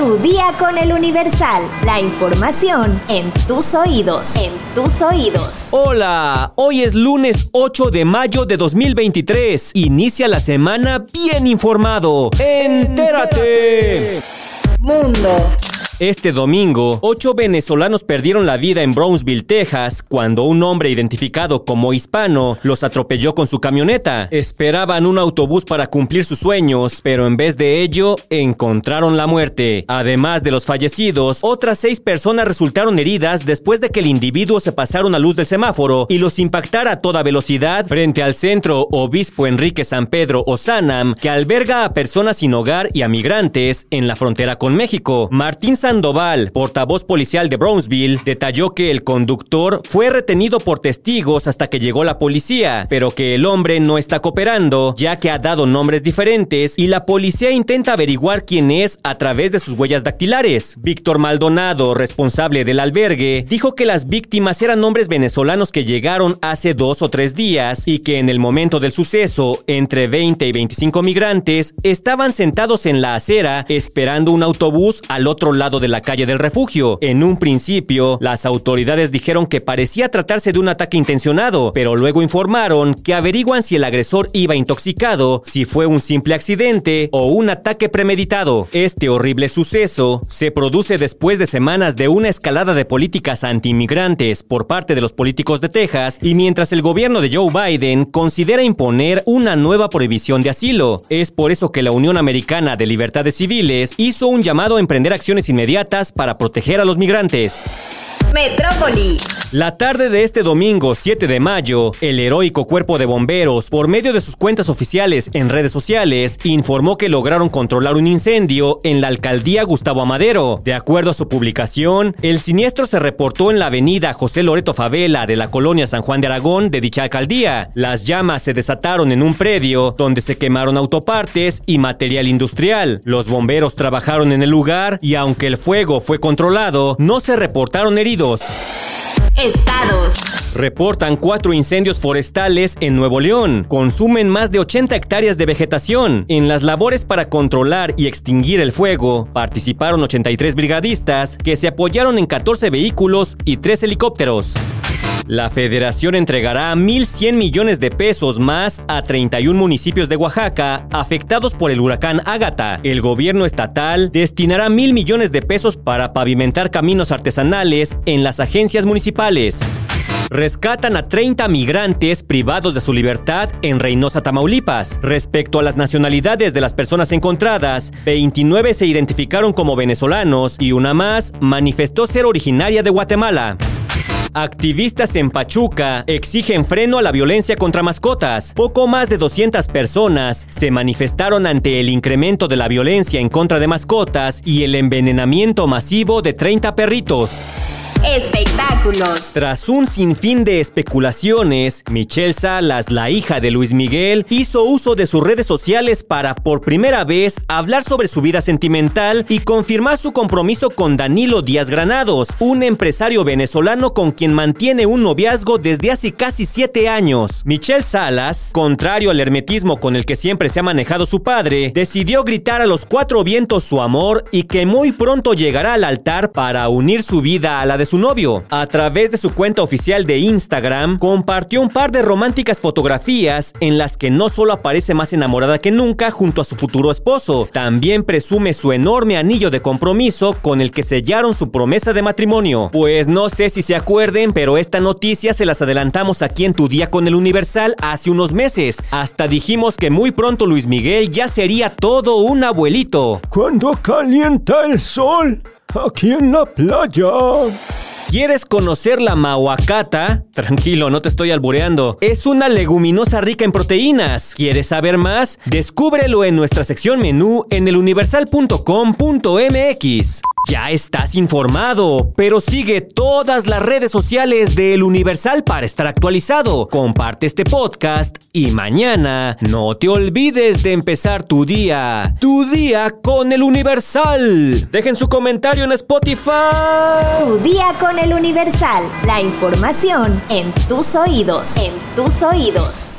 Tu día con el Universal. La información en tus oídos. En tus oídos. Hola, hoy es lunes 8 de mayo de 2023. Inicia la semana bien informado. Entérate. Mundo. Este domingo, ocho venezolanos perdieron la vida en Brownsville, Texas, cuando un hombre identificado como hispano los atropelló con su camioneta. Esperaban un autobús para cumplir sus sueños, pero en vez de ello, encontraron la muerte. Además de los fallecidos, otras seis personas resultaron heridas después de que el individuo se pasara una luz del semáforo y los impactara a toda velocidad frente al centro Obispo Enrique San Pedro o que alberga a personas sin hogar y a migrantes en la frontera con México. Martín Sandoval, portavoz policial de Brownsville, detalló que el conductor fue retenido por testigos hasta que llegó la policía, pero que el hombre no está cooperando, ya que ha dado nombres diferentes y la policía intenta averiguar quién es a través de sus huellas dactilares. Víctor Maldonado, responsable del albergue, dijo que las víctimas eran hombres venezolanos que llegaron hace dos o tres días y que en el momento del suceso, entre 20 y 25 migrantes estaban sentados en la acera esperando un autobús al otro lado de la calle del refugio. En un principio, las autoridades dijeron que parecía tratarse de un ataque intencionado, pero luego informaron que averiguan si el agresor iba intoxicado, si fue un simple accidente o un ataque premeditado. Este horrible suceso se produce después de semanas de una escalada de políticas antiinmigrantes por parte de los políticos de Texas y mientras el gobierno de Joe Biden considera imponer una nueva prohibición de asilo. Es por eso que la Unión Americana de Libertades Civiles hizo un llamado a emprender acciones inmediatas para proteger a los migrantes. Metrópoli. La tarde de este domingo 7 de mayo, el heroico cuerpo de bomberos, por medio de sus cuentas oficiales en redes sociales, informó que lograron controlar un incendio en la alcaldía Gustavo Amadero. De acuerdo a su publicación, el siniestro se reportó en la avenida José Loreto Favela de la colonia San Juan de Aragón de dicha alcaldía. Las llamas se desataron en un predio donde se quemaron autopartes y material industrial. Los bomberos trabajaron en el lugar y aunque el fuego fue controlado, no se reportaron heridos. Estados. Reportan cuatro incendios forestales en Nuevo León. Consumen más de 80 hectáreas de vegetación. En las labores para controlar y extinguir el fuego participaron 83 brigadistas que se apoyaron en 14 vehículos y 3 helicópteros. La federación entregará 1.100 millones de pesos más a 31 municipios de Oaxaca afectados por el huracán Ágata. El gobierno estatal destinará mil millones de pesos para pavimentar caminos artesanales en las agencias municipales rescatan a 30 migrantes privados de su libertad en Reynosa, Tamaulipas. Respecto a las nacionalidades de las personas encontradas, 29 se identificaron como venezolanos y una más manifestó ser originaria de Guatemala. Activistas en Pachuca exigen freno a la violencia contra mascotas. Poco más de 200 personas se manifestaron ante el incremento de la violencia en contra de mascotas y el envenenamiento masivo de 30 perritos. Espectáculos. Tras un sinfín de especulaciones, Michelle Salas, la hija de Luis Miguel, hizo uso de sus redes sociales para por primera vez hablar sobre su vida sentimental y confirmar su compromiso con Danilo Díaz Granados, un empresario venezolano con quien mantiene un noviazgo desde hace casi siete años. Michelle Salas, contrario al hermetismo con el que siempre se ha manejado su padre, decidió gritar a los cuatro vientos su amor y que muy pronto llegará al altar para unir su vida a la de su novio. A través de su cuenta oficial de Instagram, compartió un par de románticas fotografías en las que no solo aparece más enamorada que nunca junto a su futuro esposo, también presume su enorme anillo de compromiso con el que sellaron su promesa de matrimonio. Pues no sé si se acuerden, pero esta noticia se las adelantamos aquí en Tu Día con el Universal hace unos meses. Hasta dijimos que muy pronto Luis Miguel ya sería todo un abuelito. Cuando calienta el sol, aquí en la playa. ¿Quieres conocer la mahuacata? Tranquilo, no te estoy albureando. Es una leguminosa rica en proteínas. ¿Quieres saber más? Descúbrelo en nuestra sección menú en eluniversal.com.mx. Ya estás informado, pero sigue todas las redes sociales de El Universal para estar actualizado. Comparte este podcast y mañana no te olvides de empezar tu día. Tu día con El Universal. Dejen su comentario en Spotify. Tu día con el Universal. La información en tus oídos. En tus oídos.